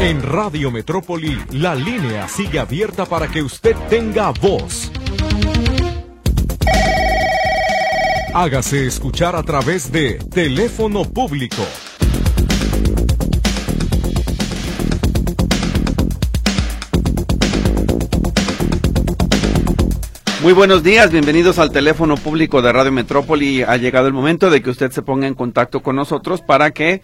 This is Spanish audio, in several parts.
En Radio Metrópoli, la línea sigue abierta para que usted tenga voz. Hágase escuchar a través de teléfono público Muy buenos días, bienvenidos al teléfono público de Radio Metrópoli. Ha llegado el momento de que usted se ponga en contacto con nosotros para que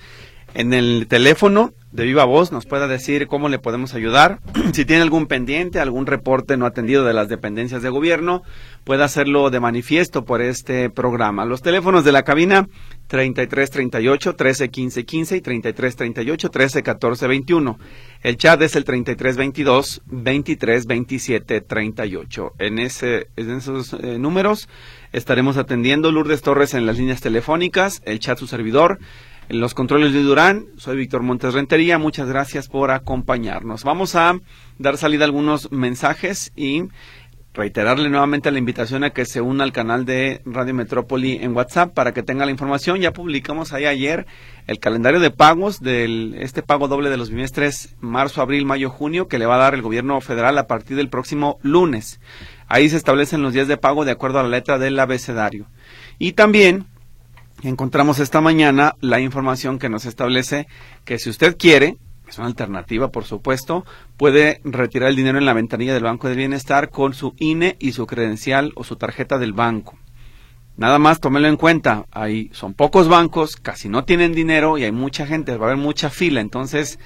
en el teléfono de viva voz nos pueda decir cómo le podemos ayudar. si tiene algún pendiente, algún reporte no atendido de las dependencias de gobierno, puede hacerlo de manifiesto por este programa. Los teléfonos de la cabina 3338 13 15 15 y 3338 13 14 21. El chat es el 3322 23 27 38. En, ese, en esos eh, números estaremos atendiendo Lourdes Torres en las líneas telefónicas, el chat su servidor en los controles de Durán. Soy Víctor Montes Rentería. Muchas gracias por acompañarnos. Vamos a dar salida a algunos mensajes y reiterarle nuevamente la invitación a que se una al canal de Radio Metrópoli en WhatsApp para que tenga la información. Ya publicamos ahí ayer el calendario de pagos de este pago doble de los bimestres marzo, abril, mayo, junio que le va a dar el gobierno federal a partir del próximo lunes. Ahí se establecen los días de pago de acuerdo a la letra del abecedario. Y también encontramos esta mañana la información que nos establece que si usted quiere, es una alternativa por supuesto, puede retirar el dinero en la ventanilla del Banco de Bienestar con su INE y su credencial o su tarjeta del banco. Nada más tómelo en cuenta, ahí son pocos bancos, casi no tienen dinero y hay mucha gente, va a haber mucha fila, entonces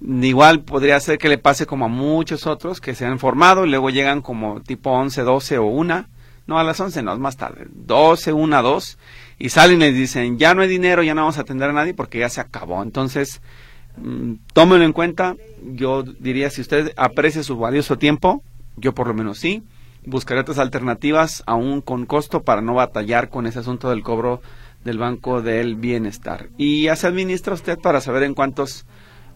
igual podría ser que le pase como a muchos otros que se han formado y luego llegan como tipo 11, 12 o 1, no a las 11, no, es más tarde, 12, 1, 2 y salen y dicen, ya no hay dinero, ya no vamos a atender a nadie porque ya se acabó. Entonces, mm, tómenlo en cuenta. Yo diría, si usted aprecia su valioso tiempo, yo por lo menos sí, buscaré otras alternativas, aún con costo, para no batallar con ese asunto del cobro del Banco del Bienestar. Y ya se administra usted para saber en cuántos,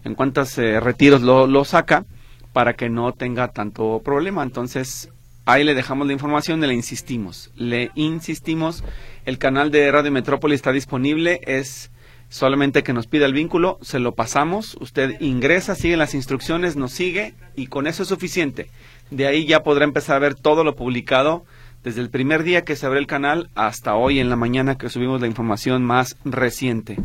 en cuántos eh, retiros lo, lo saca para que no tenga tanto problema. Entonces, Ahí le dejamos la información y le insistimos. Le insistimos, el canal de Radio Metrópoli está disponible, es solamente que nos pida el vínculo, se lo pasamos, usted ingresa, sigue las instrucciones, nos sigue y con eso es suficiente. De ahí ya podrá empezar a ver todo lo publicado desde el primer día que se abre el canal hasta hoy en la mañana que subimos la información más reciente.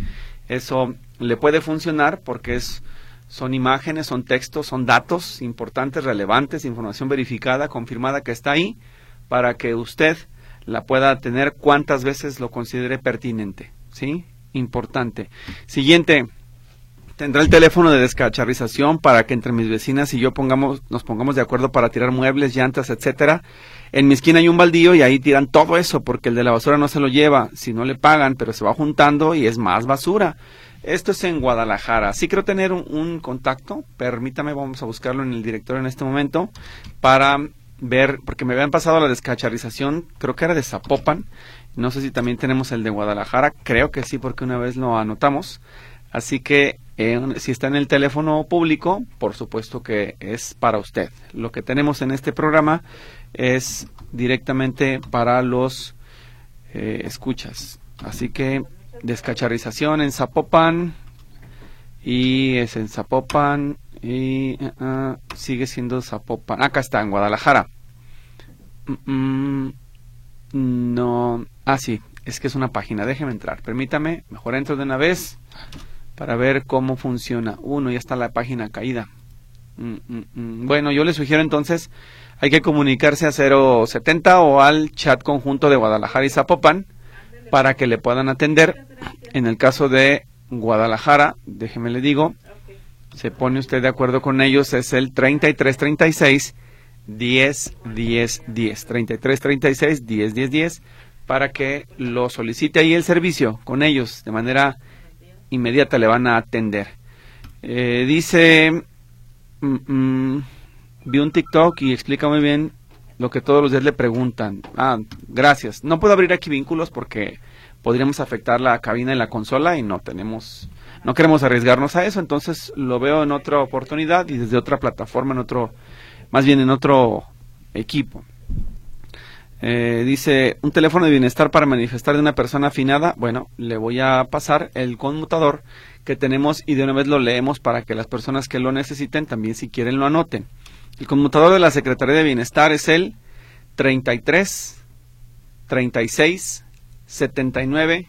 Eso le puede funcionar porque es son imágenes, son textos, son datos importantes, relevantes, información verificada, confirmada que está ahí, para que usted la pueda tener cuantas veces lo considere pertinente. ¿Sí? Importante. Siguiente. Tendrá el teléfono de descacharrización para que entre mis vecinas y yo pongamos, nos pongamos de acuerdo para tirar muebles, llantas, etcétera. En mi esquina hay un baldío y ahí tiran todo eso porque el de la basura no se lo lleva, si no le pagan, pero se va juntando y es más basura. Esto es en Guadalajara. Sí quiero tener un, contacto. Permítame, vamos a buscarlo en el directorio en este momento para ver, porque me habían pasado la descacharización, creo que era de Zapopan. No sé si también tenemos el de Guadalajara. Creo que sí, porque una vez lo anotamos. Así que eh, si está en el teléfono público, por supuesto que es para usted. Lo que tenemos en este programa es directamente para los eh, escuchas. Así que descacharización en Zapopan y es en Zapopan y uh, uh, sigue siendo Zapopan. Acá está, en Guadalajara. Mm, no, ah sí, es que es una página. Déjeme entrar. Permítame, mejor entro de una vez para ver cómo funciona. Uno, ya está la página caída. Mm, mm, bueno, yo le sugiero entonces, hay que comunicarse a 070 o al chat conjunto de Guadalajara y Zapopan para que le puedan atender. En el caso de Guadalajara, déjeme le digo, se pone usted de acuerdo con ellos, es el 3336 10 10 10. 3336 10 10 10 para que lo solicite ahí el servicio con ellos de manera inmediata le van a atender. Eh, dice, mm, mm, vi un TikTok y explica muy bien lo que todos los días le preguntan. Ah, gracias. No puedo abrir aquí vínculos porque podríamos afectar la cabina y la consola y no tenemos, no queremos arriesgarnos a eso, entonces lo veo en otra oportunidad y desde otra plataforma, en otro, más bien en otro equipo. Eh, dice, un teléfono de bienestar para manifestar de una persona afinada. Bueno, le voy a pasar el conmutador que tenemos y de una vez lo leemos para que las personas que lo necesiten también si quieren lo anoten. El conmutador de la Secretaría de Bienestar es el 33 36 79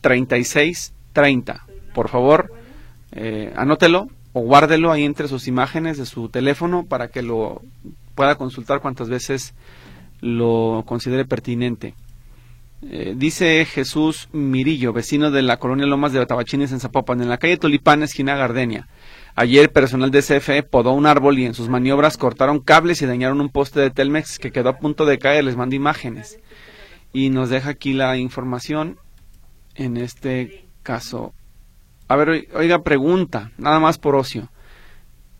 36 30. Por favor, eh, anótelo o guárdelo ahí entre sus imágenes de su teléfono para que lo pueda consultar cuantas veces lo considere pertinente. Eh, dice Jesús Mirillo, vecino de la colonia Lomas de Tabachines en Zapopan, en la calle Tulipán, esquina Gardenia. Ayer personal de CFE podó un árbol y en sus maniobras cortaron cables y dañaron un poste de Telmex que quedó a punto de caer. Les mando imágenes. Y nos deja aquí la información. En este caso, a ver, oiga, pregunta, nada más por ocio.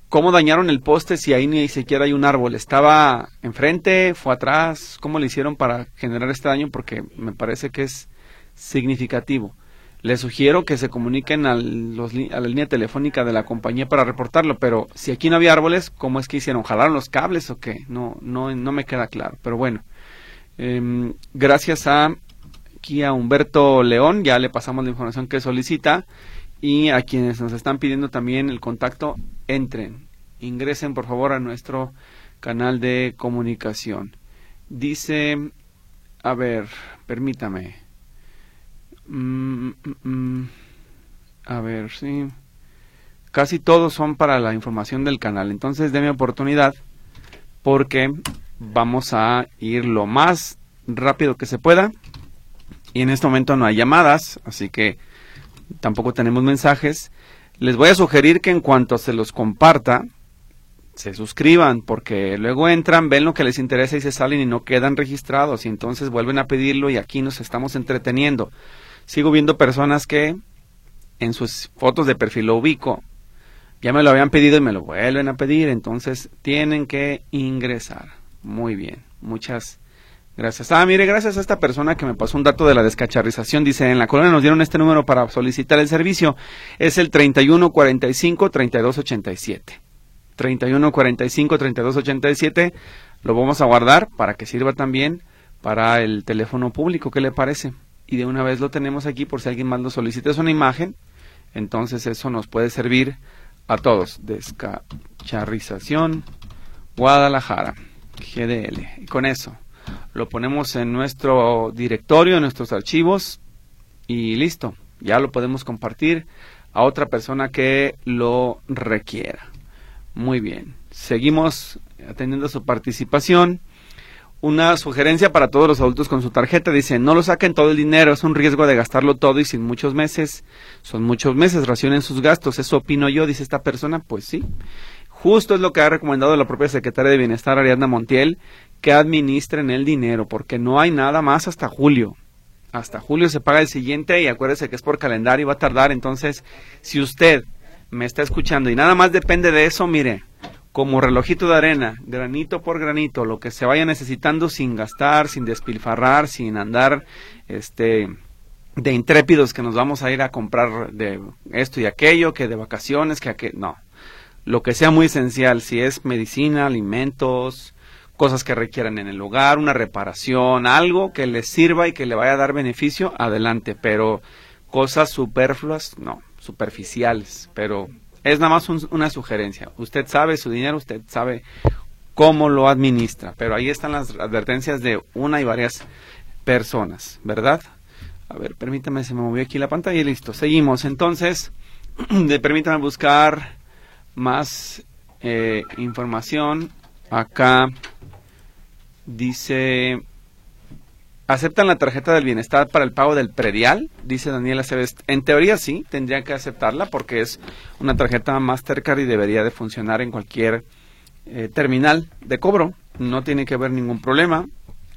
¿Cómo dañaron el poste si ahí ni siquiera hay un árbol? ¿Estaba enfrente? ¿Fue atrás? ¿Cómo le hicieron para generar este daño? Porque me parece que es significativo. Les sugiero que se comuniquen a, los, a la línea telefónica de la compañía para reportarlo, pero si aquí no había árboles, ¿cómo es que hicieron? ¿Jalaron los cables o qué? No, no, no me queda claro. Pero bueno, em, gracias a aquí a Humberto León, ya le pasamos la información que solicita y a quienes nos están pidiendo también el contacto, entren, ingresen por favor a nuestro canal de comunicación. Dice, a ver, permítame. Mm, mm, mm, a ver, sí. Casi todos son para la información del canal. Entonces, déme oportunidad porque vamos a ir lo más rápido que se pueda. Y en este momento no hay llamadas, así que tampoco tenemos mensajes. Les voy a sugerir que en cuanto se los comparta, se suscriban, porque luego entran, ven lo que les interesa y se salen y no quedan registrados y entonces vuelven a pedirlo y aquí nos estamos entreteniendo. Sigo viendo personas que en sus fotos de perfil lo ubico, ya me lo habían pedido y me lo vuelven a pedir, entonces tienen que ingresar. Muy bien, muchas Gracias. Ah, mire, gracias a esta persona que me pasó un dato de la descacharrización. Dice, en la colonia nos dieron este número para solicitar el servicio. Es el 3145-3287. 3145-3287. Lo vamos a guardar para que sirva también para el teléfono público. ¿Qué le parece? Y de una vez lo tenemos aquí por si alguien más lo solicita. Es una imagen. Entonces eso nos puede servir a todos. Descacharrización Guadalajara. GDL. Y con eso lo ponemos en nuestro directorio, en nuestros archivos y listo, ya lo podemos compartir a otra persona que lo requiera. Muy bien, seguimos atendiendo su participación. Una sugerencia para todos los adultos con su tarjeta dice, no lo saquen todo el dinero, es un riesgo de gastarlo todo y sin muchos meses, son muchos meses, racionen sus gastos, eso opino yo, dice esta persona, pues sí. Justo es lo que ha recomendado la propia secretaria de Bienestar, Ariadna Montiel, que administren el dinero, porque no hay nada más hasta julio. Hasta julio se paga el siguiente y acuérdese que es por calendario y va a tardar. Entonces, si usted me está escuchando y nada más depende de eso, mire, como relojito de arena, granito por granito, lo que se vaya necesitando sin gastar, sin despilfarrar, sin andar este de intrépidos que nos vamos a ir a comprar de esto y aquello, que de vacaciones, que aquello, no. Lo que sea muy esencial, si es medicina, alimentos, cosas que requieran en el hogar, una reparación, algo que les sirva y que le vaya a dar beneficio, adelante, pero cosas superfluas, no, superficiales, pero es nada más una sugerencia. Usted sabe su dinero, usted sabe cómo lo administra, pero ahí están las advertencias de una y varias personas, ¿verdad? A ver, permítame, se me movió aquí la pantalla y listo. Seguimos. Entonces, permítame buscar más eh, información acá Dice, ¿aceptan la tarjeta del bienestar para el pago del predial? Dice Daniela Aceves. En teoría sí, tendrían que aceptarla porque es una tarjeta Mastercard y debería de funcionar en cualquier eh, terminal de cobro. No tiene que haber ningún problema.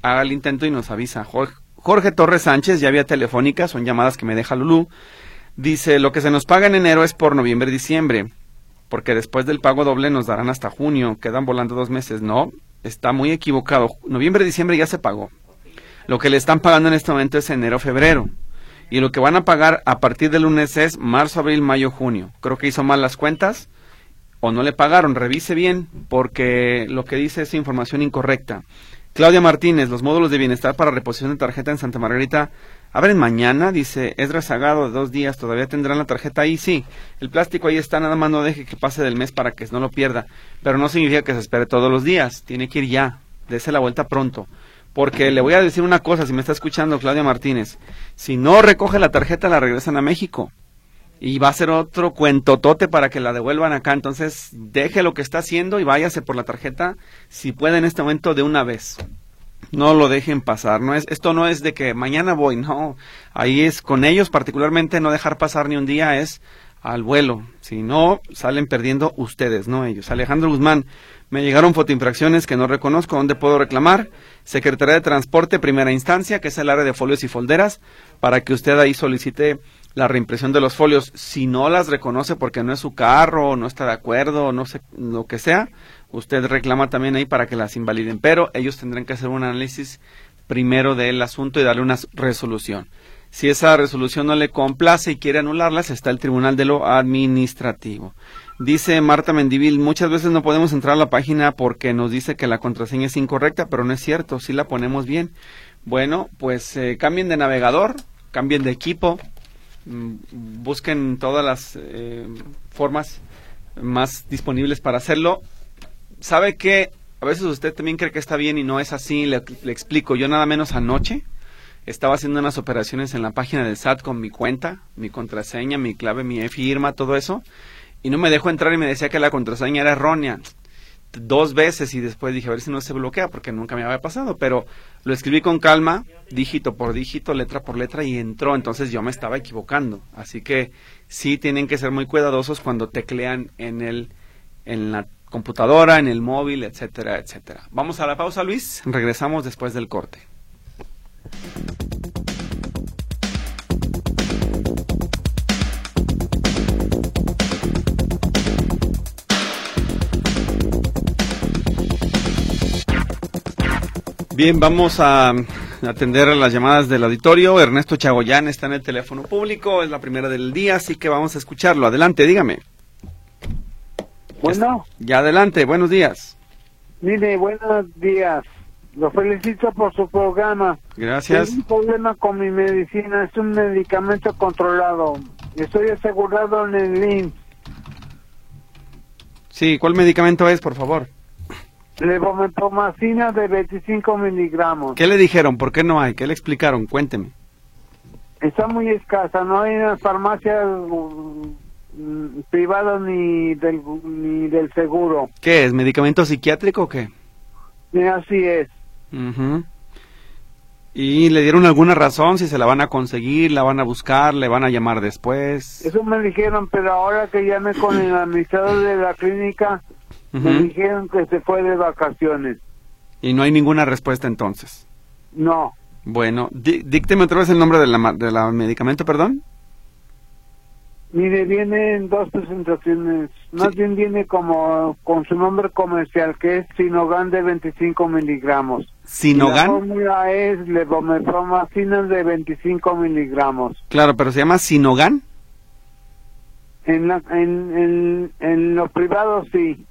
Haga el intento y nos avisa. Jorge, Jorge Torres Sánchez, ya vía telefónica, son llamadas que me deja Lulú. Dice, lo que se nos paga en enero es por noviembre diciembre, porque después del pago doble nos darán hasta junio, quedan volando dos meses. No, está muy equivocado. Noviembre, diciembre ya se pagó. Lo que le están pagando en este momento es enero, febrero. Y lo que van a pagar a partir del lunes es marzo, abril, mayo, junio. Creo que hizo mal las cuentas o no le pagaron. Revise bien porque lo que dice es información incorrecta. Claudia Martínez, los módulos de bienestar para reposición de tarjeta en Santa Margarita abren mañana, dice es rezagado de dos días, todavía tendrán la tarjeta ahí, sí, el plástico ahí está, nada más no deje que pase del mes para que no lo pierda, pero no significa que se espere todos los días, tiene que ir ya, dése la vuelta pronto. Porque le voy a decir una cosa, si me está escuchando Claudia Martínez, si no recoge la tarjeta la regresan a México y va a ser otro cuentotote para que la devuelvan acá. Entonces, deje lo que está haciendo y váyase por la tarjeta si puede en este momento de una vez. No lo dejen pasar. No es, esto no es de que mañana voy, no. Ahí es con ellos particularmente no dejar pasar ni un día es al vuelo. Si no, salen perdiendo ustedes, no ellos. Alejandro Guzmán, me llegaron fotoinfracciones que no reconozco. ¿Dónde puedo reclamar? Secretaría de Transporte, primera instancia, que es el área de folios y folderas, para que usted ahí solicite la reimpresión de los folios. Si no las reconoce porque no es su carro, no está de acuerdo, no sé, lo que sea, usted reclama también ahí para que las invaliden. Pero ellos tendrán que hacer un análisis primero del asunto y darle una resolución. Si esa resolución no le complace y quiere anularlas, está el Tribunal de lo Administrativo. Dice Marta Mendivil, muchas veces no podemos entrar a la página porque nos dice que la contraseña es incorrecta, pero no es cierto, sí la ponemos bien. Bueno, pues eh, cambien de navegador, cambien de equipo, mm, busquen todas las eh, formas más disponibles para hacerlo. ¿Sabe que a veces usted también cree que está bien y no es así? Le, explico, yo nada menos anoche estaba haciendo unas operaciones en la página del SAT con mi cuenta, mi contraseña, mi clave, mi firma, todo eso y no me dejó entrar y me decía que la contraseña era errónea. Dos veces y después dije a ver si no se bloquea porque nunca me había pasado, pero lo escribí con calma, dígito por dígito, letra por letra y entró, entonces yo me estaba equivocando, así que sí tienen que ser muy cuidadosos cuando teclean en el en la computadora, en el móvil, etcétera, etcétera. Vamos a la pausa, Luis, regresamos después del corte. Bien, vamos a atender las llamadas del auditorio. Ernesto Chagoyán está en el teléfono público, es la primera del día, así que vamos a escucharlo. Adelante, dígame. Bueno. Ya adelante, buenos días. Mire, buenos días. Lo felicito por su programa. Gracias. Tengo un problema con mi medicina, es un medicamento controlado. Estoy asegurado en el IMSS. Sí, ¿cuál medicamento es, por favor? Levomepomacina de 25 miligramos. ¿Qué le dijeron? ¿Por qué no hay? ¿Qué le explicaron? Cuénteme. Está muy escasa, no hay en las farmacias mm, privadas ni del, ni del seguro. ¿Qué es? ¿Medicamento psiquiátrico o qué? Y así es. ¿Y le dieron alguna razón si se la van a conseguir, la van a buscar, le van a llamar después? Eso me dijeron, pero ahora que llamé con el administrador de la clínica, me dijeron que se fue de vacaciones. Y no hay ninguna respuesta entonces. No, Bueno, dí- dícteme otra vez el nombre de la, de la medicamento, perdón. Mire, viene en dos presentaciones. Más bien viene como con su nombre comercial, que es Sinogan de 25 miligramos. Y La Sinogan. fórmula es levomepomacina de 25 miligramos. Claro, pero se llama Sinogan. En, la, en, en, en lo privado sí.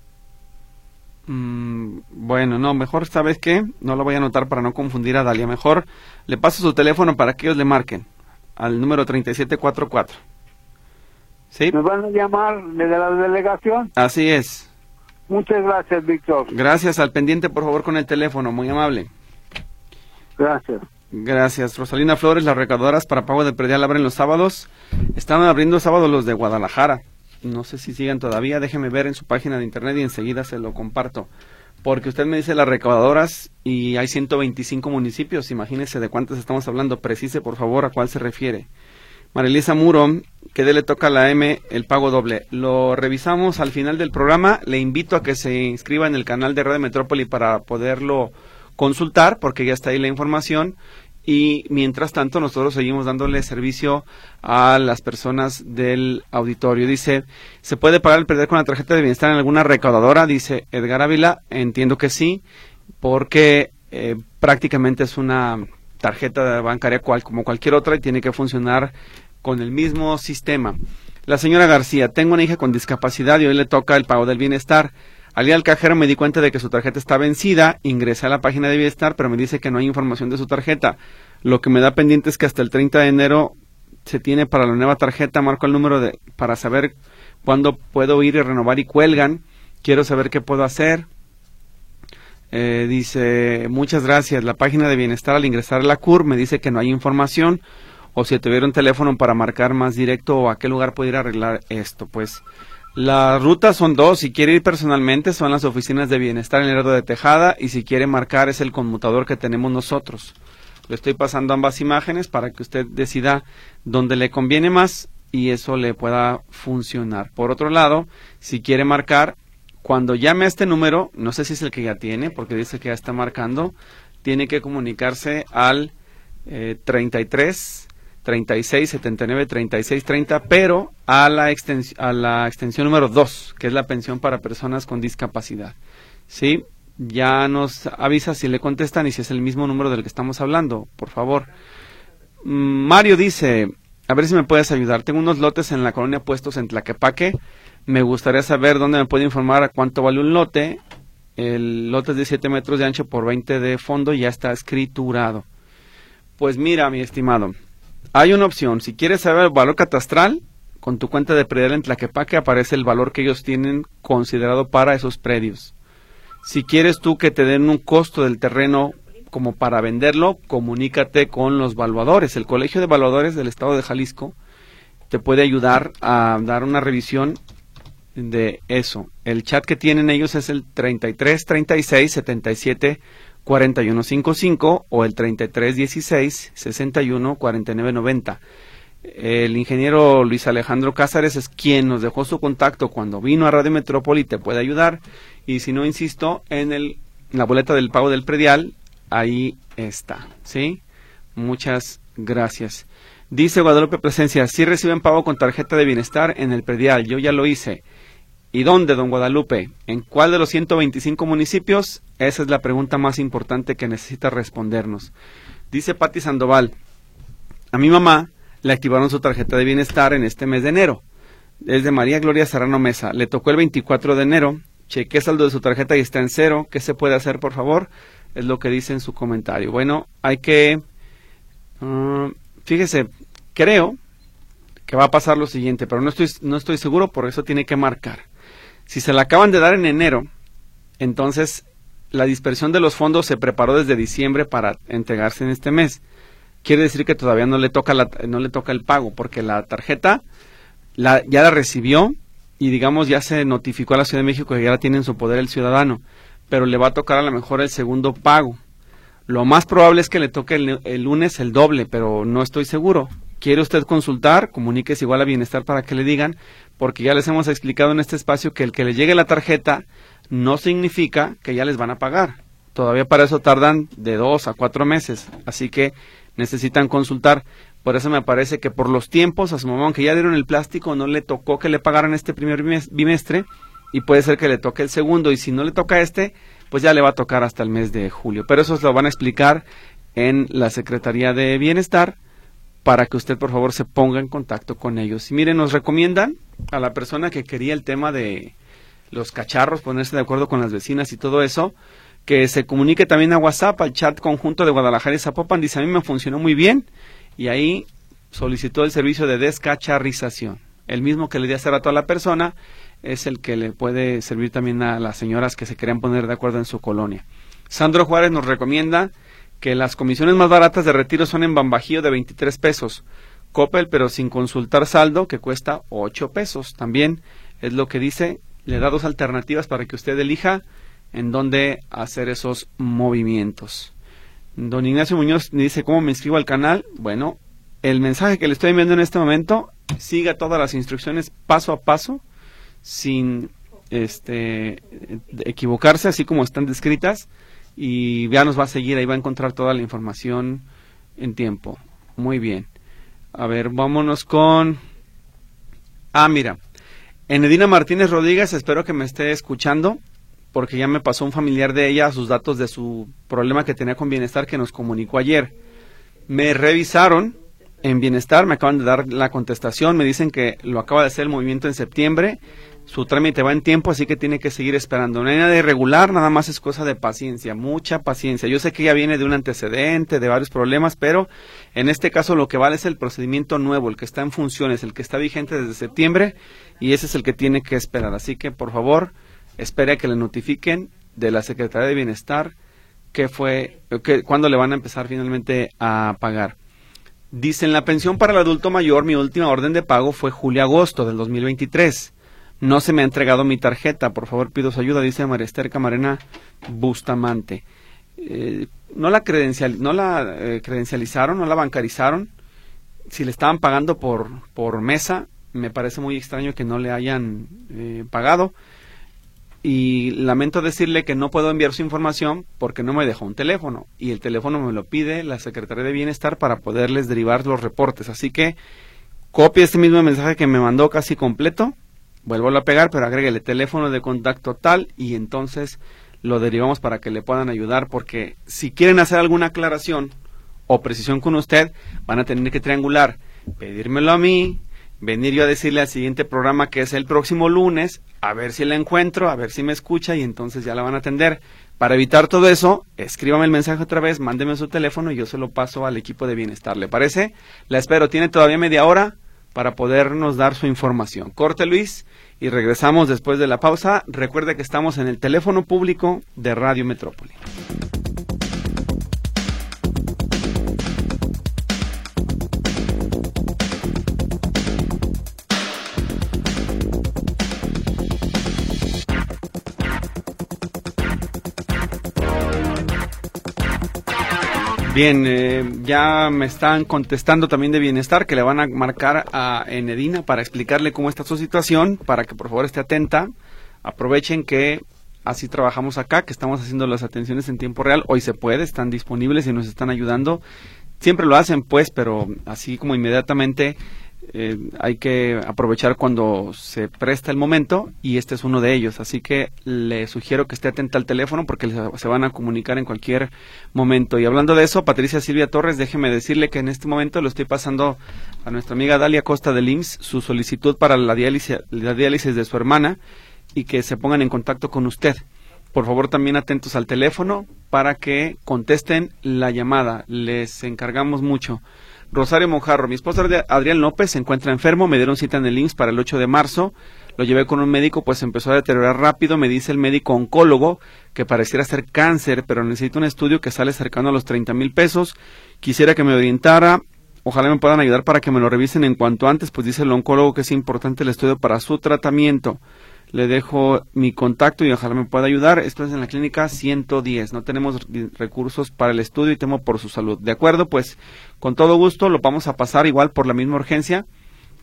Mm, bueno, no, mejor, ¿sabes qué? No lo voy a anotar para no confundir a Dalia. Mejor le paso su teléfono para que ellos le marquen al número 3744. ¿Sí? ¿Me van a llamar de la delegación? Así es. Muchas gracias, Víctor. Gracias al pendiente, por favor, con el teléfono. Muy amable. Gracias. Gracias. Rosalina Flores, las recaudadoras para pago de predial abren los sábados. Están abriendo sábados los de Guadalajara. No sé si sigan todavía. Déjeme ver en su página de internet y enseguida se lo comparto. Porque usted me dice las recaudadoras y hay 125 municipios. Imagínese de cuántas estamos hablando. Precise, por favor, a cuál se refiere. Marilisa Muro, que de le toca a la M el pago doble. Lo revisamos al final del programa. Le invito a que se inscriba en el canal de Radio Metrópoli para poderlo consultar, porque ya está ahí la información. Y mientras tanto, nosotros seguimos dándole servicio a las personas del auditorio. Dice, ¿se puede pagar el perder con la tarjeta de bienestar en alguna recaudadora? Dice Edgar Ávila, entiendo que sí, porque eh, prácticamente es una tarjeta bancaria cual, como cualquier otra y tiene que funcionar con el mismo sistema. La señora García, tengo una hija con discapacidad y hoy le toca el pago del bienestar. Al ir al cajero me di cuenta de que su tarjeta está vencida, ingresé a la página de Bienestar, pero me dice que no hay información de su tarjeta. Lo que me da pendiente es que hasta el 30 de enero se tiene para la nueva tarjeta, marco el número de para saber cuándo puedo ir y renovar y cuelgan. Quiero saber qué puedo hacer. Eh, dice, muchas gracias. La página de bienestar al ingresar a la CUR me dice que no hay información o si tuviera un teléfono para marcar más directo o a qué lugar puedo ir a arreglar esto. Pues las rutas son dos. Si quiere ir personalmente son las oficinas de bienestar en el de Tejada y si quiere marcar es el conmutador que tenemos nosotros. Le estoy pasando ambas imágenes para que usted decida dónde le conviene más y eso le pueda funcionar. Por otro lado, si quiere marcar, cuando llame a este número, no sé si es el que ya tiene, porque dice que ya está marcando, tiene que comunicarse al eh, 33 36 79 36 30, pero a la, a la extensión número 2, que es la pensión para personas con discapacidad. ¿Sí? Ya nos avisa si le contestan y si es el mismo número del que estamos hablando, por favor. Mm, Mario dice, a ver si me puedes ayudar. Tengo unos lotes en la colonia puestos en Tlaquepaque. Me gustaría saber dónde me puede informar a cuánto vale un lote. El lote es de 7 metros de ancho por 20 de fondo y ya está escriturado. Pues mira, mi estimado, hay una opción. Si quieres saber el valor catastral, con tu cuenta de predial en Tlaquepaque aparece el valor que ellos tienen considerado para esos predios. Si quieres tú que te den un costo del terreno como para venderlo, comunícate con los valuadores. El Colegio de Valuadores del Estado de Jalisco te puede ayudar a dar una revisión de eso. El chat que tienen ellos es el 33 36 77 41 55 o el 33 16 61 49 90. El ingeniero Luis Alejandro Cázares es quien nos dejó su contacto cuando vino a Radio Metrópoli te puede ayudar. Y si no, insisto, en el, la boleta del pago del predial ahí está, ¿sí? Muchas gracias. Dice Guadalupe Presencia, si reciben pago con tarjeta de bienestar en el predial, yo ya lo hice. ¿Y dónde, don Guadalupe? ¿En cuál de los 125 municipios? Esa es la pregunta más importante que necesita respondernos. Dice Patti Sandoval, a mi mamá le activaron su tarjeta de bienestar en este mes de enero. Es de María Gloria Serrano Mesa. Le tocó el 24 de enero. Chequé saldo de su tarjeta y está en cero. ¿Qué se puede hacer, por favor? es lo que dice en su comentario. Bueno, hay que, uh, fíjese, creo que va a pasar lo siguiente, pero no estoy, no estoy seguro, por eso tiene que marcar. Si se la acaban de dar en enero, entonces la dispersión de los fondos se preparó desde diciembre para entregarse en este mes. Quiere decir que todavía no le toca, la, no le toca el pago, porque la tarjeta la, ya la recibió y digamos ya se notificó a la Ciudad de México que ya la tiene en su poder el ciudadano pero le va a tocar a lo mejor el segundo pago. Lo más probable es que le toque el, lunes el doble, pero no estoy seguro. ¿Quiere usted consultar? Comuníquese igual a Bienestar para que le digan, porque ya les hemos explicado en este espacio que el que le llegue la tarjeta no significa que ya les van a pagar. Todavía para eso tardan de dos a cuatro meses, así que necesitan consultar. Por eso me parece que por los tiempos, a su momento que ya dieron el plástico, no le tocó que le pagaran este primer bimestre y puede ser que le toque el segundo y si no le toca este, pues ya le va a tocar hasta el mes de julio. Pero eso lo van a explicar en la Secretaría de Bienestar para que usted por favor se ponga en contacto con ellos. Y miren, nos recomiendan a la persona que quería el tema de los cacharros, ponerse de acuerdo con las vecinas y todo eso, que se comunique también a WhatsApp, al chat conjunto de Guadalajara y Zapopan. Dice, a mí me funcionó muy bien y ahí solicitó el servicio de descacharrización. El mismo que le di hacer a toda la persona es el que le puede servir también a las señoras que se querían poner de acuerdo en su colonia. Sandro Juárez nos recomienda que las comisiones más baratas de retiro son en Bambajío de 23 pesos, Coppel pero sin consultar saldo que cuesta 8 pesos. También es lo que dice, le da dos alternativas para que usted elija en dónde hacer esos movimientos. Don Ignacio Muñoz dice, ¿cómo me inscribo al canal? Bueno, el mensaje que le estoy enviando en este momento, siga todas las instrucciones paso a paso sin este equivocarse, así como están descritas, y ya nos va a seguir, ahí va a encontrar toda la información en tiempo. Muy bien. A ver, vámonos con... Ah, mira. Enedina Martínez Rodríguez, espero que me esté escuchando, porque ya me pasó un familiar de ella sus datos de su problema que tenía con bienestar que nos comunicó ayer. Me revisaron en bienestar, me acaban de dar la contestación, me dicen que lo acaba de hacer el movimiento en septiembre su trámite va en tiempo, así que tiene que seguir esperando. No hay nada irregular, nada más es cosa de paciencia, mucha paciencia. Yo sé que ya viene de un antecedente, de varios problemas, pero en este caso lo que vale es el procedimiento nuevo, el que está en funciones, el que está vigente desde septiembre, y ese es el que tiene que esperar. Así que, por favor, espere a que le notifiquen de la Secretaría de Bienestar que fue, que, cuándo le van a empezar finalmente a pagar. Dicen la pensión para el adulto mayor, mi última orden de pago fue julio-agosto del 2023 no se me ha entregado mi tarjeta, por favor pido su ayuda, dice María Esther Camarena Bustamante. Eh, no la, credencial, no la eh, credencializaron, no la bancarizaron. Si le estaban pagando por, por mesa, me parece muy extraño que no le hayan eh, pagado. Y lamento decirle que no puedo enviar su información porque no me dejó un teléfono. Y el teléfono me lo pide la Secretaría de Bienestar para poderles derivar los reportes. Así que copie este mismo mensaje que me mandó casi completo vuelvo a pegar, pero agréguele teléfono de contacto tal y entonces lo derivamos para que le puedan ayudar porque si quieren hacer alguna aclaración o precisión con usted, van a tener que triangular, pedírmelo a mí, venir yo a decirle al siguiente programa que es el próximo lunes, a ver si la encuentro, a ver si me escucha y entonces ya la van a atender. Para evitar todo eso, escríbame el mensaje otra vez, mándeme su teléfono y yo se lo paso al equipo de bienestar. ¿Le parece? La espero. Tiene todavía media hora para podernos dar su información. Corte Luis y regresamos después de la pausa. Recuerde que estamos en el teléfono público de Radio Metrópoli. Bien, eh, ya me están contestando también de bienestar que le van a marcar a Enedina para explicarle cómo está su situación, para que por favor esté atenta. Aprovechen que así trabajamos acá, que estamos haciendo las atenciones en tiempo real. Hoy se puede, están disponibles y nos están ayudando. Siempre lo hacen, pues, pero así como inmediatamente eh, hay que aprovechar cuando se presta el momento y este es uno de ellos. Así que le sugiero que esté atenta al teléfono porque se van a comunicar en cualquier momento. Y hablando de eso, Patricia Silvia Torres, déjeme decirle que en este momento lo estoy pasando a nuestra amiga Dalia Costa de IMSS su solicitud para la diálisis, la diálisis de su hermana y que se pongan en contacto con usted. Por favor, también atentos al teléfono para que contesten la llamada. Les encargamos mucho. Rosario Monjarro, mi esposa Adrián López se encuentra enfermo, me dieron cita en el IMSS para el 8 de marzo, lo llevé con un médico, pues empezó a deteriorar rápido, me dice el médico oncólogo que pareciera ser cáncer, pero necesito un estudio que sale cercano a los 30 mil pesos, quisiera que me orientara, ojalá me puedan ayudar para que me lo revisen en cuanto antes, pues dice el oncólogo que es importante el estudio para su tratamiento le dejo mi contacto y ojalá me pueda ayudar. Esto es en la clínica 110. No tenemos recursos para el estudio y temo por su salud. De acuerdo, pues con todo gusto lo vamos a pasar igual por la misma urgencia.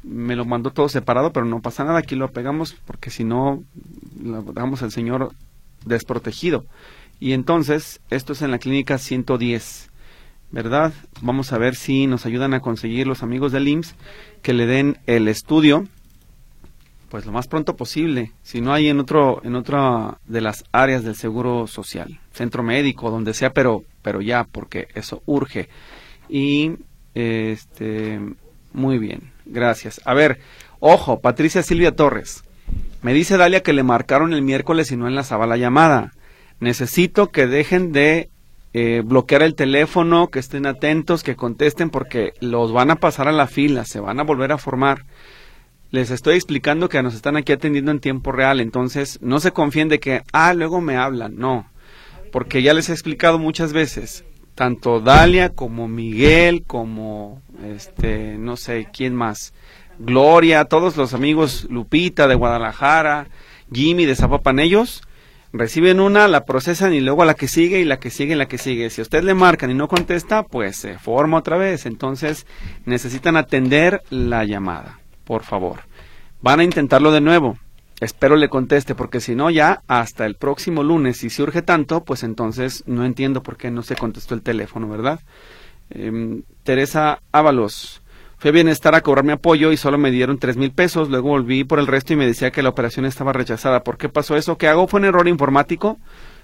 Me lo mandó todo separado, pero no pasa nada. Aquí lo pegamos porque si no, lo dejamos al señor desprotegido. Y entonces, esto es en la clínica 110. ¿Verdad? Vamos a ver si nos ayudan a conseguir los amigos del IMSS que le den el estudio pues lo más pronto posible, si no hay en otro en otra de las áreas del seguro social, centro médico, donde sea, pero pero ya porque eso urge. Y este muy bien, gracias. A ver, ojo, Patricia Silvia Torres. Me dice Dalia que le marcaron el miércoles y no enlazaba la llamada. Necesito que dejen de eh, bloquear el teléfono, que estén atentos, que contesten porque los van a pasar a la fila, se van a volver a formar les estoy explicando que nos están aquí atendiendo en tiempo real, entonces no se confíen de que, ah, luego me hablan, no, porque ya les he explicado muchas veces, tanto Dalia como Miguel, como, este, no sé, quién más, Gloria, todos los amigos, Lupita de Guadalajara, Jimmy de Zapopan, ellos reciben una, la procesan y luego a la que sigue y la que sigue y la que sigue. Si usted le marcan y no contesta, pues se forma otra vez. Entonces necesitan atender la llamada por favor. Van a intentarlo de nuevo. Espero le conteste, porque si no, ya hasta el próximo lunes, si surge tanto, pues entonces no entiendo por qué no se contestó el teléfono, ¿verdad? Em, Teresa Ábalos. Fui a bienestar a cobrar mi apoyo y solo me dieron tres mil pesos. Luego volví por el resto y me decía que la operación estaba rechazada. ¿Por qué pasó eso? ¿Qué hago? Fue un error informático.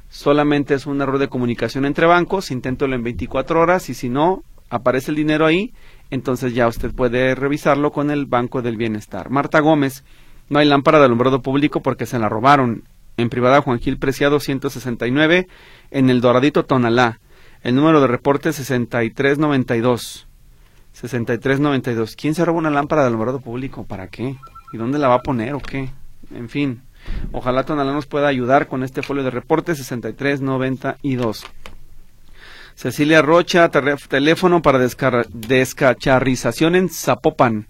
Solamente es un error de comunicación entre bancos. Inténtolo en 24 horas y si no, aparece el dinero ahí entonces ya usted puede revisarlo con el Banco del Bienestar. Marta Gómez, No hay lámpara de alumbrado público porque se la robaron. En privada Juan Gil Preciado 169, en el Doradito Tonalá. El número de reporte 6392. 6392. ¿Quién se roba una lámpara de alumbrado público? ¿Para qué? ¿Y dónde la va a poner o qué? En fin. Ojalá Tonalá nos pueda ayudar con este folio de reporte 6392. Cecilia Rocha, teléfono para descacharrización en Zapopan.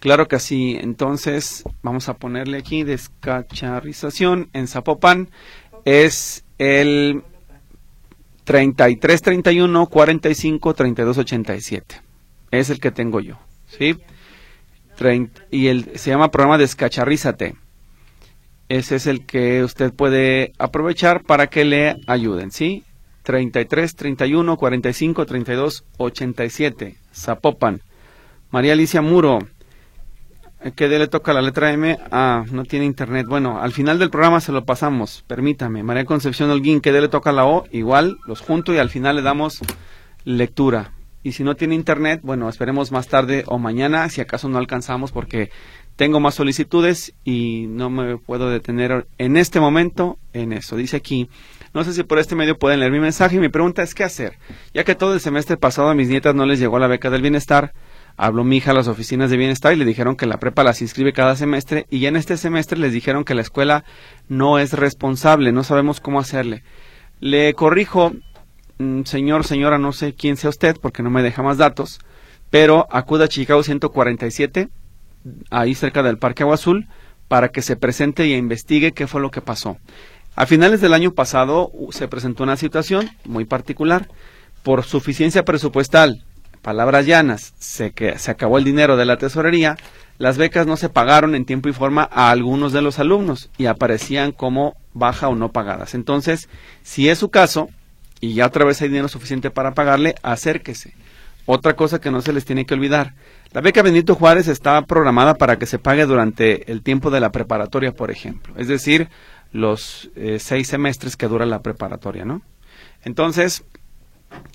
Claro que sí. Entonces, vamos a ponerle aquí descacharrización en Zapopan. Es el 3331 45 32 87. Es el que tengo yo. ¿Sí? y el, se llama programa Descacharrízate. Ese es el que usted puede aprovechar para que le ayuden, ¿sí? 33 31 45 32 87. Zapopan. María Alicia Muro. ¿Qué le toca la letra M? Ah, no tiene internet. Bueno, al final del programa se lo pasamos. Permítame. María Concepción Holguín, ¿qué le toca la O? Igual, los junto y al final le damos lectura. Y si no tiene internet, bueno, esperemos más tarde o mañana, si acaso no alcanzamos, porque tengo más solicitudes y no me puedo detener en este momento en eso. Dice aquí, no sé si por este medio pueden leer mi mensaje mi pregunta es qué hacer. Ya que todo el semestre pasado a mis nietas no les llegó la beca del bienestar, habló mi hija a las oficinas de bienestar y le dijeron que la prepa las inscribe cada semestre y ya en este semestre les dijeron que la escuela no es responsable, no sabemos cómo hacerle. Le corrijo, mm, señor, señora, no sé quién sea usted porque no me deja más datos, pero acuda a Chicago 147 ahí cerca del Parque Agua Azul, para que se presente y investigue qué fue lo que pasó. A finales del año pasado se presentó una situación muy particular. Por suficiencia presupuestal, palabras llanas, se, que, se acabó el dinero de la tesorería, las becas no se pagaron en tiempo y forma a algunos de los alumnos y aparecían como baja o no pagadas. Entonces, si es su caso y ya otra vez hay dinero suficiente para pagarle, acérquese. Otra cosa que no se les tiene que olvidar, la beca Benito Juárez está programada para que se pague durante el tiempo de la preparatoria, por ejemplo, es decir, los eh, seis semestres que dura la preparatoria, ¿no? Entonces,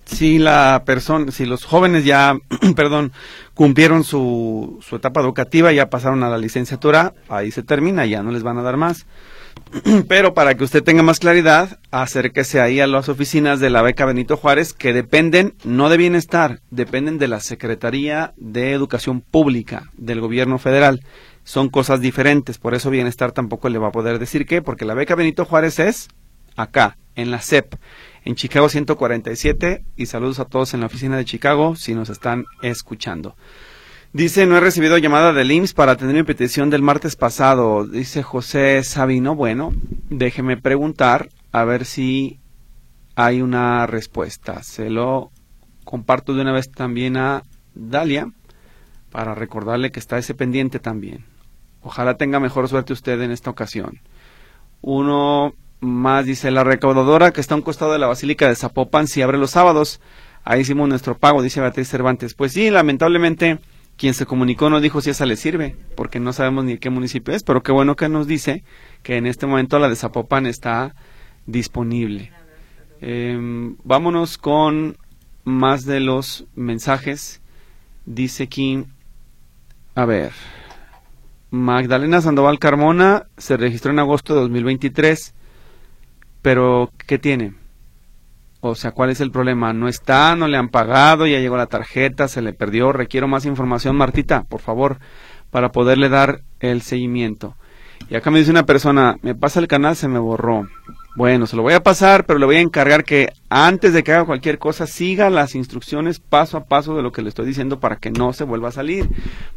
si la persona, si los jóvenes ya, perdón, cumplieron su, su etapa educativa, ya pasaron a la licenciatura, ahí se termina, ya no les van a dar más. Pero para que usted tenga más claridad, acérquese ahí a las oficinas de la beca Benito Juárez que dependen no de bienestar, dependen de la Secretaría de Educación Pública del Gobierno Federal. Son cosas diferentes, por eso bienestar tampoco le va a poder decir qué, porque la beca Benito Juárez es acá, en la CEP, en Chicago 147 y saludos a todos en la oficina de Chicago si nos están escuchando. Dice, no he recibido llamada del IMSS para atender mi petición del martes pasado. Dice José Sabino, bueno, déjeme preguntar a ver si hay una respuesta. Se lo comparto de una vez también a Dalia para recordarle que está ese pendiente también. Ojalá tenga mejor suerte usted en esta ocasión. Uno más dice, la recaudadora que está a un costado de la Basílica de Zapopan si abre los sábados. Ahí hicimos nuestro pago, dice Beatriz Cervantes. Pues sí, lamentablemente quien se comunicó no dijo si esa le sirve, porque no sabemos ni qué municipio es, pero qué bueno que nos dice que en este momento la de Zapopan está disponible. Em, vámonos con más de los mensajes. Dice aquí, a ver, Magdalena Sandoval Carmona se registró en agosto de 2023, pero ¿qué tiene? O sea, ¿cuál es el problema? No está, no le han pagado, ya llegó la tarjeta, se le perdió. Requiero más información, Martita, por favor, para poderle dar el seguimiento. Y acá me dice una persona, me pasa el canal, se me borró. Bueno, se lo voy a pasar, pero le voy a encargar que antes de que haga cualquier cosa siga las instrucciones paso a paso de lo que le estoy diciendo para que no se vuelva a salir,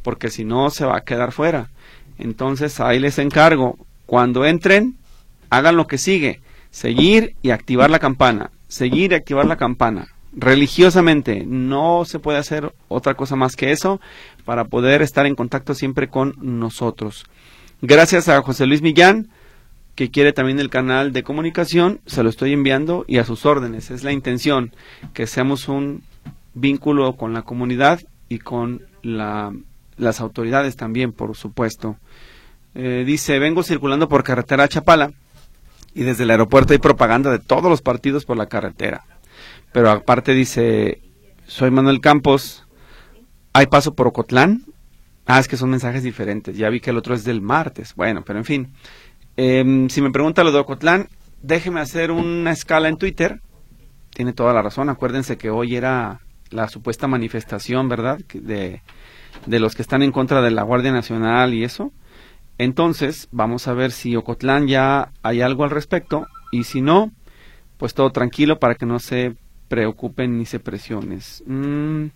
porque si no se va a quedar fuera. Entonces ahí les encargo, cuando entren, hagan lo que sigue, seguir y activar la campana seguir y activar la campana religiosamente. No se puede hacer otra cosa más que eso para poder estar en contacto siempre con nosotros. Gracias a José Luis Millán, que quiere también el canal de comunicación, se lo estoy enviando y a sus órdenes. Es la intención que seamos un vínculo con la comunidad y con las autoridades también, por supuesto. Eh, dice, vengo circulando por carretera Chapala y desde el aeropuerto hay propaganda de todos los partidos por la carretera. Pero aparte dice, soy Manuel Campos, hay paso por Ocotlán. Ah, es que son mensajes diferentes. Ya vi que el otro es del martes. Bueno, pero en fin. Em, si me pregunta lo de Ocotlán, déjeme hacer una escala en Twitter. Tiene toda la razón. Acuérdense que hoy era la supuesta manifestación, ¿verdad? De, de los que están en contra de la Guardia Nacional y eso. Entonces, vamos a ver si Ocotlán ya hay algo al respecto. Y si no, pues todo tranquilo para que no se preocupen ni se presiones. Mm,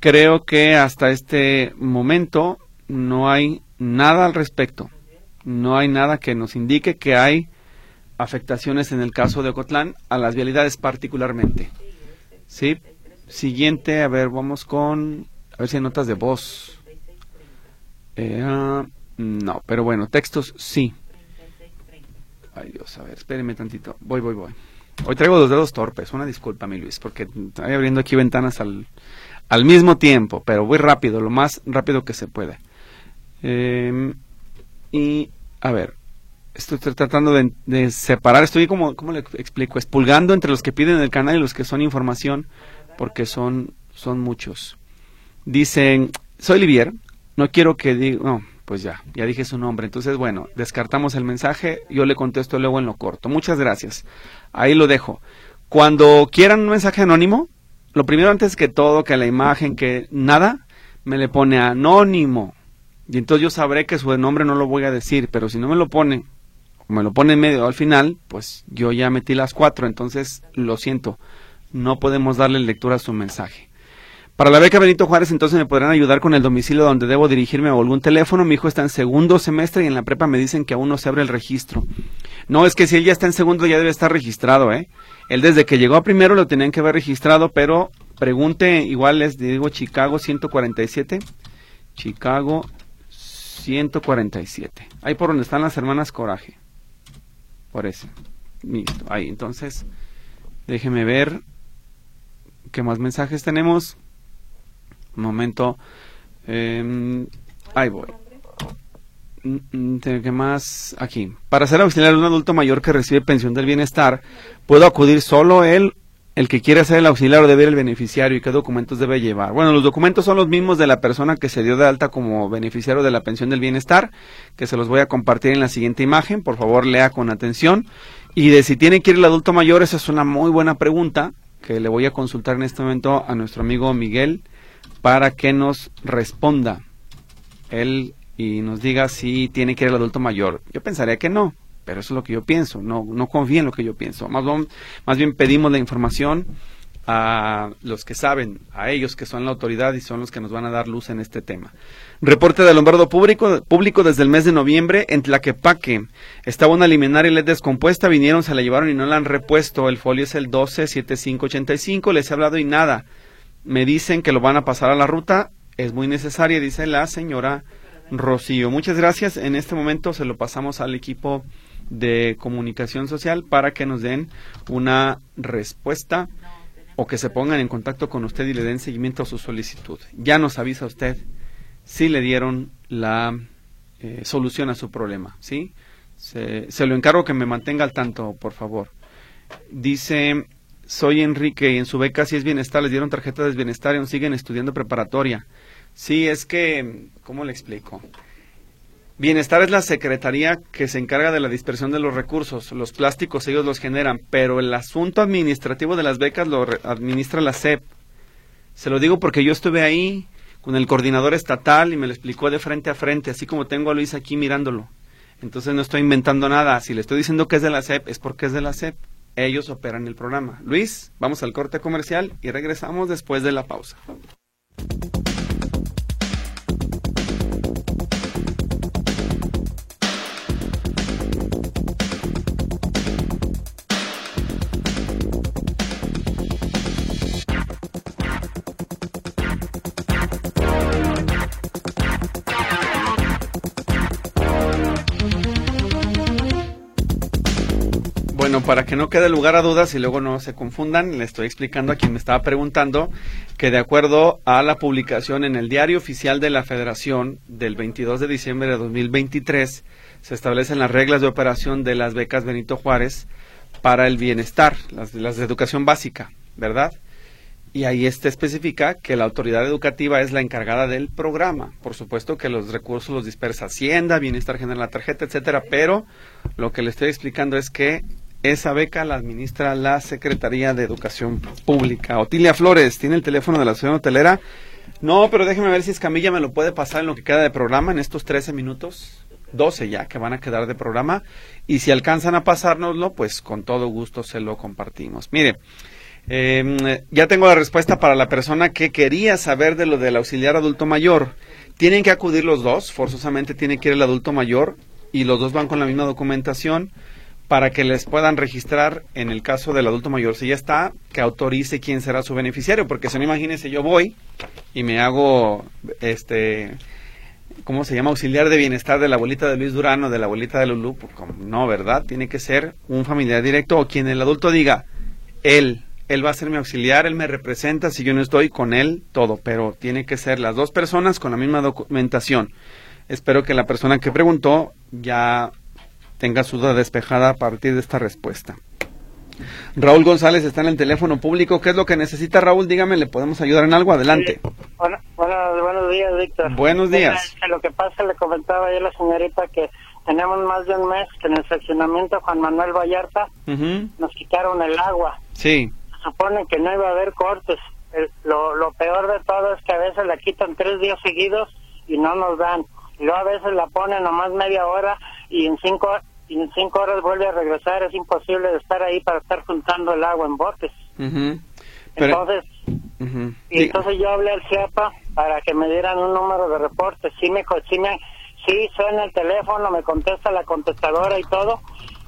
creo que hasta este momento no hay nada al respecto. No hay nada que nos indique que hay afectaciones en el caso de Ocotlán, a las vialidades particularmente. ¿Sí? Siguiente, a ver, vamos con... A ver si hay notas de voz. Eh, no, pero bueno, textos sí. Ay Dios, a ver, espéreme tantito. Voy, voy, voy. Hoy traigo los dedos torpes, una disculpa, mi Luis, porque estoy abriendo aquí ventanas al, al mismo tiempo, pero voy rápido, lo más rápido que se puede. Em, y, a ver, estoy tratando de, separar, estoy como, ¿cómo le explico? Expulgando entre los que piden el canal y los que son información, porque son, son muchos. Dicen, soy Livier, no quiero que diga, no, pues ya, ya dije su nombre. Entonces, bueno, descartamos el mensaje, yo le contesto luego en lo corto. Muchas gracias. Ahí lo dejo. Cuando quieran un mensaje anónimo, lo primero antes que todo, que la imagen, que nada, me le pone anónimo. Y entonces yo sabré que su nombre no lo voy a decir, pero si no me lo pone, o me lo pone en medio al final, pues yo ya metí las cuatro, entonces lo siento, no podemos darle lectura a su mensaje. Para la beca Benito Juárez, entonces me podrán ayudar con el domicilio donde debo dirigirme o algún teléfono. Mi hijo está en segundo semestre y en la prepa me dicen que aún no se abre el registro. No, es que si él ya está en segundo ya debe estar registrado, ¿eh? Él desde que llegó a primero lo tenían que haber registrado, pero pregunte, igual les digo Chicago 147. Chicago 147. Ahí por donde están las hermanas Coraje. Por eso. Listo, ahí. Entonces, déjeme ver qué más mensajes tenemos. Momento. Eh, ahí voy. Mm, mm, ¿Qué más? Aquí. Para ser auxiliar de un adulto mayor que recibe pensión del bienestar, ¿puedo acudir solo él, el que quiere ser el auxiliar o debe ir el beneficiario y qué documentos debe llevar? Bueno, los documentos son los mismos de la persona que se dio de alta como beneficiario de la pensión del bienestar, que se los voy a compartir en la siguiente imagen. Por favor, lea con atención. Y de si tiene que ir el adulto mayor, esa es una muy buena pregunta que le voy a consultar en este momento a nuestro amigo Miguel para que nos responda él y nos diga si tiene que ir el adulto mayor. Yo pensaría que no, pero eso es lo que yo pienso, no, no confío en lo que yo pienso. Más bien, más bien pedimos la información a los que saben, a ellos que son la autoridad y son los que nos van a dar luz en este tema. Reporte del alumbrado público, público desde el mes de noviembre en Tlaquepaque. Estaba una liminaria LED descompuesta, vinieron, se la llevaron y no la han repuesto. El folio es el 127585, les he hablado y nada me dicen que lo van a pasar a la ruta, es muy necesaria, dice la señora Rocío. Muchas gracias. En este momento se lo pasamos al equipo de comunicación social para que nos den una respuesta o que se pongan en contacto con usted y le den seguimiento a su solicitud. Ya nos avisa usted si le dieron la eh, solución a su problema, ¿sí? Se, se lo encargo que me mantenga al tanto, por favor. Dice soy Enrique y en su beca si es bienestar, les dieron tarjeta de bienestar y aún siguen estudiando preparatoria. Sí, es que, ¿cómo le explico? Bienestar es la secretaría que se encarga de la dispersión de los recursos. Los plásticos ellos los generan, pero el asunto administrativo de las becas lo administra la SEP. Se lo digo porque yo estuve ahí con el coordinador estatal y me lo explicó de frente a frente, así como tengo a Luis aquí mirándolo. Entonces no estoy inventando nada. Si le estoy diciendo que es de la SEP, es porque es de la SEP ellos operan el programa. Luis, vamos al corte comercial y regresamos después de la pausa. Para que no quede lugar a dudas y luego no se confundan, le estoy explicando a quien me estaba preguntando que de acuerdo a la publicación en el Diario Oficial de la Federación del 22 de diciembre de 2023, se establecen las reglas de operación de las becas Benito Juárez para el bienestar, las, las de educación básica, ¿verdad? y ahí este especifica que la autoridad educativa es la encargada del programa. Por supuesto que los recursos los dispersa Hacienda, Bienestar General, la tarjeta, etcétera, pero lo que le estoy explicando es que esa beca la administra la Secretaría de Educación Pública. Otilia Flores, ¿tiene el teléfono de la ciudad hotelera? No, pero déjeme ver si Escamilla me lo puede pasar en lo que queda de programa, en estos 13 minutos. 12 ya que van a quedar de programa y si alcanzan a pasárnoslo, pues con todo gusto se lo compartimos. Mire, eh, ya tengo la respuesta para la persona que quería saber de lo del auxiliar adulto mayor. Tienen que acudir los dos, forzosamente tiene que ir el adulto mayor y los dos van con la misma documentación para que les puedan registrar en el caso del adulto mayor. Si ya está, que autorice quién será su beneficiario, porque si no, imagínense, yo voy y me hago, este, ¿cómo se llama? Auxiliar de bienestar de la abuelita de Luis Durano, de la abuelita de Lulú. Pues, no, ¿verdad? Tiene que ser un familiar directo o quien el adulto diga, él él va a ser mi auxiliar, él me representa, si yo no estoy con él, todo, pero tiene que ser las dos personas con la misma documentación. Espero que la persona que preguntó ya tenga su duda despejada a partir de esta respuesta. Raúl González está en el teléfono público. ¿Qué es lo que necesita Raúl? Dígame, ¿le podemos ayudar en algo? Adelante. Bueno, buenos días, Víctor. Buenos días. lo que pasa, le comentaba yo a la señorita que tenemos más de un mes que en el seccionamiento Juan Manuel Vallarta nos quitaron el agua. Sí supone que no iba a haber cortes. lo, lo peor de todo es que a veces la quitan tres días seguidos y no nos dan. Y luego a veces la ponen nomás media hora y en cinco, y en cinco horas vuelve a regresar. Es imposible de estar ahí para estar juntando el agua en botes. Entonces, y entonces yo hablé al CIAPA para que me dieran un número de reporte. Sí, me, sí, me, sí suena el teléfono, me contesta la contestadora y todo,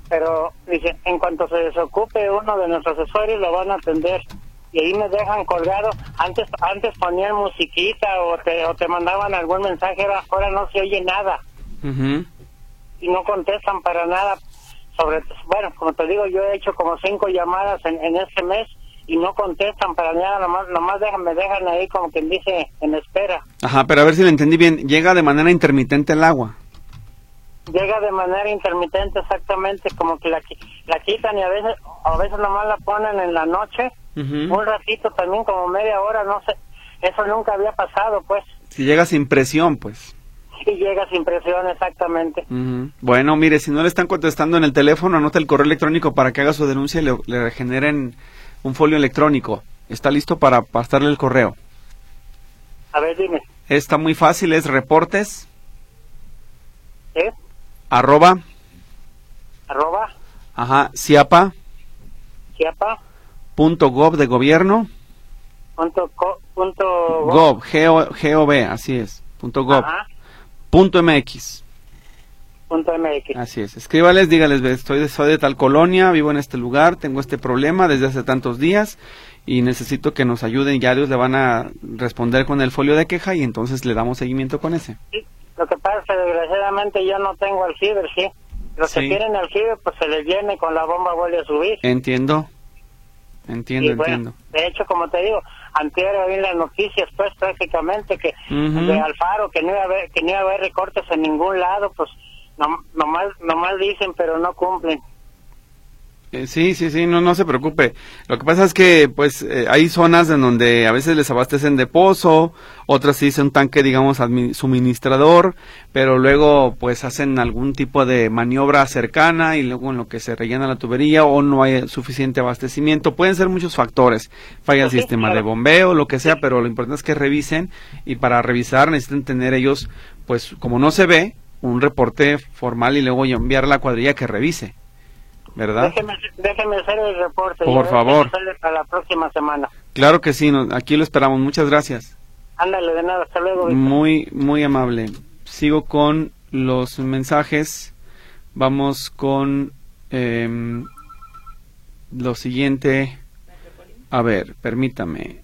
pero dice, en cuanto se desocupe uno de nuestros asesores lo van a atender y ahí me dejan colgado. Antes antes ponían musiquita o te, o te mandaban algún mensaje, ahora no se oye nada. Y no contestan para nada. sobre Bueno, como te digo, yo he hecho como cinco llamadas en, en este mes y no contestan para nada, nomás, nomás dejan, me dejan ahí como quien dice en espera. Ajá, pero a ver si le entendí bien, llega de manera intermitente el agua llega de manera intermitente exactamente como que la, la quitan y a veces a veces nomás la ponen en la noche un ratito también como media hora no sé eso nunca había pasado pues. Si llega sin presión pues. Y llega sin presión exactamente. Bueno mire si no le están contestando en el teléfono anota el correo electrónico para que haga su denuncia y le, le generen un folio electrónico. Está listo para pasarle el correo a ver dime. Está muy fácil es reportes. ¿Eh? Arroba. Arroba. Ajá ciapa ciapa punto gov de gobierno. Punto, punto gov gov así es punto gov. Punto mx punto mx así es escríbales dígales estoy de, soy de tal colonia vivo en este lugar tengo este problema desde hace tantos días y necesito que nos ayuden ya ellos le van a responder con el folio de queja y entonces le damos seguimiento con ese sí lo que pasa es que desgraciadamente yo no tengo alfiber, ¿sí? Los que tienen alfiber, pues se les viene con la bomba vuelve a subir. Entiendo. Entiendo, entiendo. De hecho, como te digo, anterior había las noticias, pues prácticamente que de Alfaro, que no, iba a haber, que no iba a haber recortes en ningún lado, pues no, nomás, nomás dicen, pero no cumplen. Eh, sí, sí, sí, no, no se preocupe. Lo que pasa es que, pues, eh, hay zonas en donde a veces les abastecen de pozo, otras sí son tanque, digamos, suministrador, pero luego, pues, hacen algún tipo de maniobra cercana y luego en lo que se rellena la tubería o no hay suficiente abastecimiento. Pueden ser muchos factores. Falla el sistema de bombeo, lo que sea, pero lo importante es que revisen y para revisar necesitan tener ellos, pues, como no se ve, un reporte formal y luego enviar a la cuadrilla que revise. ¿Verdad? Déjeme, hacer el reporte. Por favor. Para la próxima semana. Claro que sí, aquí lo esperamos. Muchas gracias. Ándale, de nada, hasta luego. Muy, muy amable. Sigo con los mensajes. Vamos con eh, lo siguiente. A ver, permítame.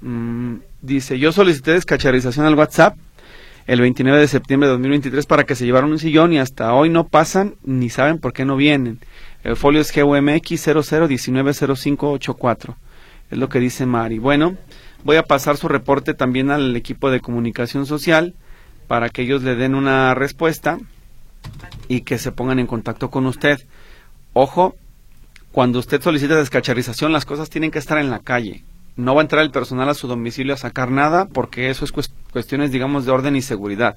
Mm, dice, yo solicité descacharización al WhatsApp el 29 de septiembre de 2023 para que se llevaran un sillón y hasta hoy no pasan ni saben por qué no vienen. El folio es GUMX 00190584. Es lo que dice Mari. Bueno, voy a pasar su reporte también al equipo de comunicación social para que ellos le den una respuesta y que se pongan en contacto con usted. Ojo, cuando usted solicita descacharización, las cosas tienen que estar en la calle. no va a entrar el personal a su domicilio a sacar nada porque eso es cuestiones, digamos, de orden y seguridad.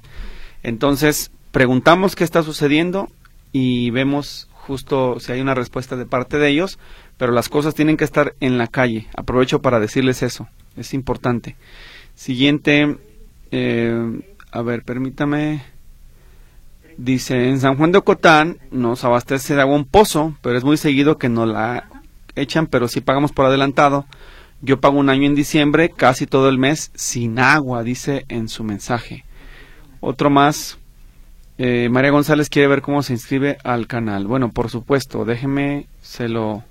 Entonces, preguntamos qué está sucediendo y vemos justo si hay una respuesta de parte de ellos, pero las cosas tienen que estar en la calle. Aprovecho para decirles eso, es importante. Siguiente, eh, a ver, permítame. Dice, en San Juan de Ocotán nos abastece de agua un pozo, pero es muy seguido que no la echan, pero si pagamos por adelantado. Yo pago un año en diciembre, casi todo el mes, sin agua, dice en su mensaje. Otro más, eh, María González quiere ver cómo se inscribe al canal. Bueno, por supuesto, déjeme, se lo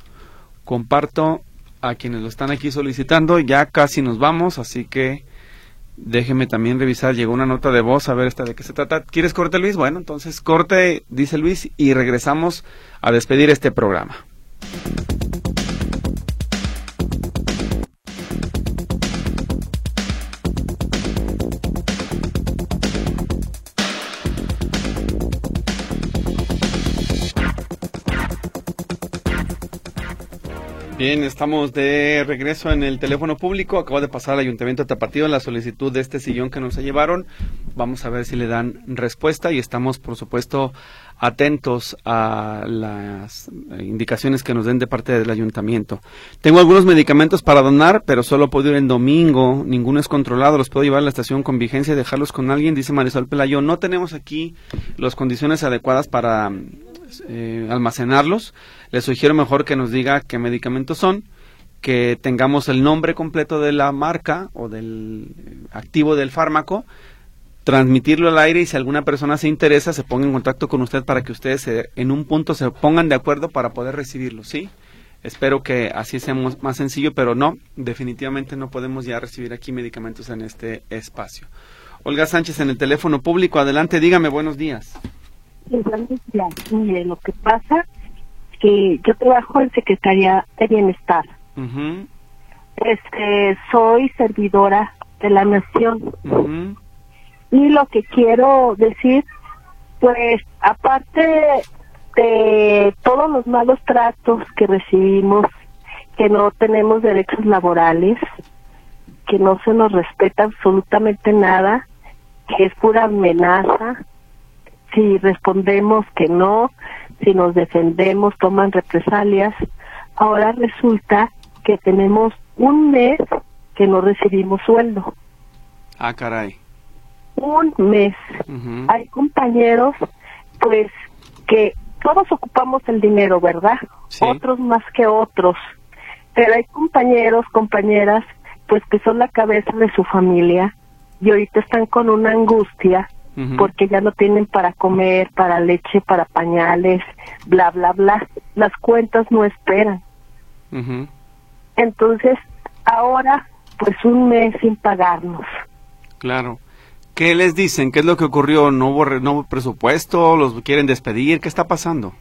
comparto a quienes lo están aquí solicitando. Ya casi nos vamos, así que Déjeme también revisar, llegó una nota de voz, a ver esta de qué se trata. ¿Quieres corte, Luis? Bueno, entonces corte, dice Luis, y regresamos a despedir este programa. Bien, estamos de regreso en el teléfono público. Acaba de pasar al Ayuntamiento de Tapatío la solicitud de este sillón que nos llevaron. Vamos a ver si le dan respuesta y estamos, por supuesto, atentos a las indicaciones que nos den de parte del Ayuntamiento. Tengo algunos medicamentos para donar, pero solo puedo ir en domingo. Ninguno es controlado. Los puedo llevar a la estación con vigencia y dejarlos con alguien, dice Marisol Pelayo. No tenemos aquí las condiciones adecuadas para eh, almacenarlos. Les sugiero mejor que nos diga qué medicamentos son, que tengamos el nombre completo de la marca o del activo del fármaco, transmitirlo al aire y si alguna persona se interesa se ponga en contacto con usted para que ustedes en un punto se pongan de acuerdo para poder recibirlo, ¿sí? Espero que así sea más sencillo, pero no, definitivamente no podemos ya recibir aquí medicamentos en este espacio. Olga Sánchez en el teléfono público, adelante, dígame buenos días. Mire, lo que pasa que yo trabajo en Secretaría de Bienestar. Este, soy servidora de la nación. Y lo que quiero decir, pues, aparte de todos los malos tratos que recibimos, que no tenemos derechos laborales, que no se nos respeta absolutamente nada, que es pura amenaza, si respondemos que no, si nos defendemos, toman represalias. Ahora resulta que tenemos un mes que no recibimos sueldo. Ah, caray. Un mes. Hay compañeros, pues, que todos ocupamos el dinero, ¿verdad? Otros más que otros. Pero hay compañeros, compañeras, pues que son la cabeza de su familia y ahorita están con una angustia porque ya no tienen para comer, para leche, para pañales, bla, bla, bla. Las cuentas no esperan. Entonces, ahora, pues un mes sin pagarnos. Claro. ¿Qué les dicen? ¿Qué es lo que ocurrió? ¿No hubo, no presupuesto? ¿Los quieren despedir? ¿Qué está pasando?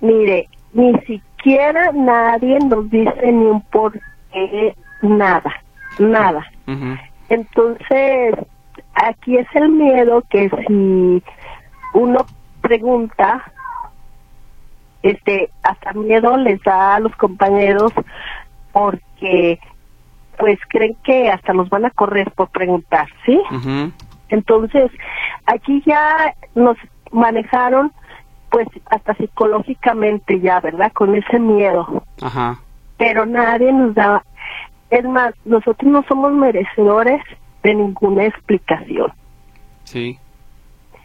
Mire, ni siquiera nadie nos dice ni un por qué, nada, nada. Entonces, aquí es el miedo que si uno pregunta, este, hasta miedo les da a los compañeros porque pues creen que hasta los van a correr por preguntar, ¿sí? Entonces, aquí ya nos manejaron pues hasta psicológicamente ya, ¿verdad? Con ese miedo. Ajá. Pero nadie nos da, es más, nosotros no somos merecedores de ninguna explicación. Sí.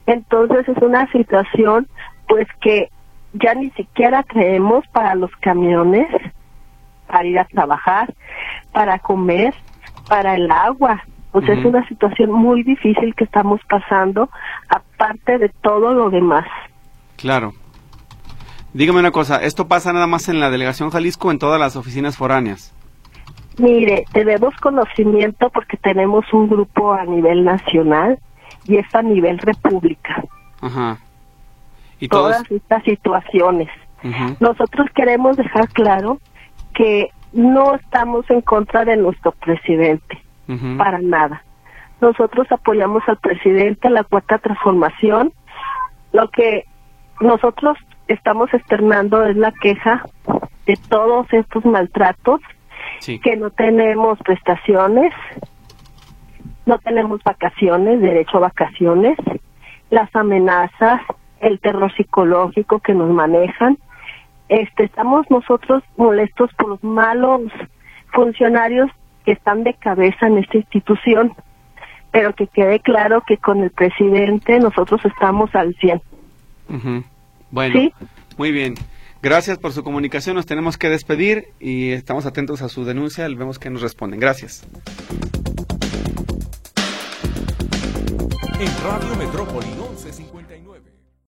Entonces es una situación pues que ya ni siquiera creemos para los camiones, para ir a trabajar, para comer, para el agua. O sea, es una situación muy difícil que estamos pasando, aparte de todo lo demás. Claro. Dígame una cosa, ¿esto pasa nada más en la delegación Jalisco o en todas las oficinas foráneas? Mire, tenemos conocimiento porque tenemos un grupo a nivel nacional y es a nivel república. Ajá. ¿Y todas estas situaciones. Nosotros queremos dejar claro que no estamos en contra de nuestro presidente, para nada. Nosotros apoyamos al presidente, la cuarta transformación. Lo que nosotros estamos externando es la queja de todos estos maltratos que no tenemos prestaciones, no tenemos vacaciones, derecho a vacaciones, las amenazas, el terror psicológico que nos manejan. Este, estamos nosotros molestos por los malos funcionarios que están de cabeza en esta institución, pero que quede claro que con el presidente nosotros estamos al 100. Bueno, muy bien. Gracias por su comunicación. Nos tenemos que despedir y estamos atentos a su denuncia. Vemos que nos responden. Gracias. En Radio Metrópoli 1159.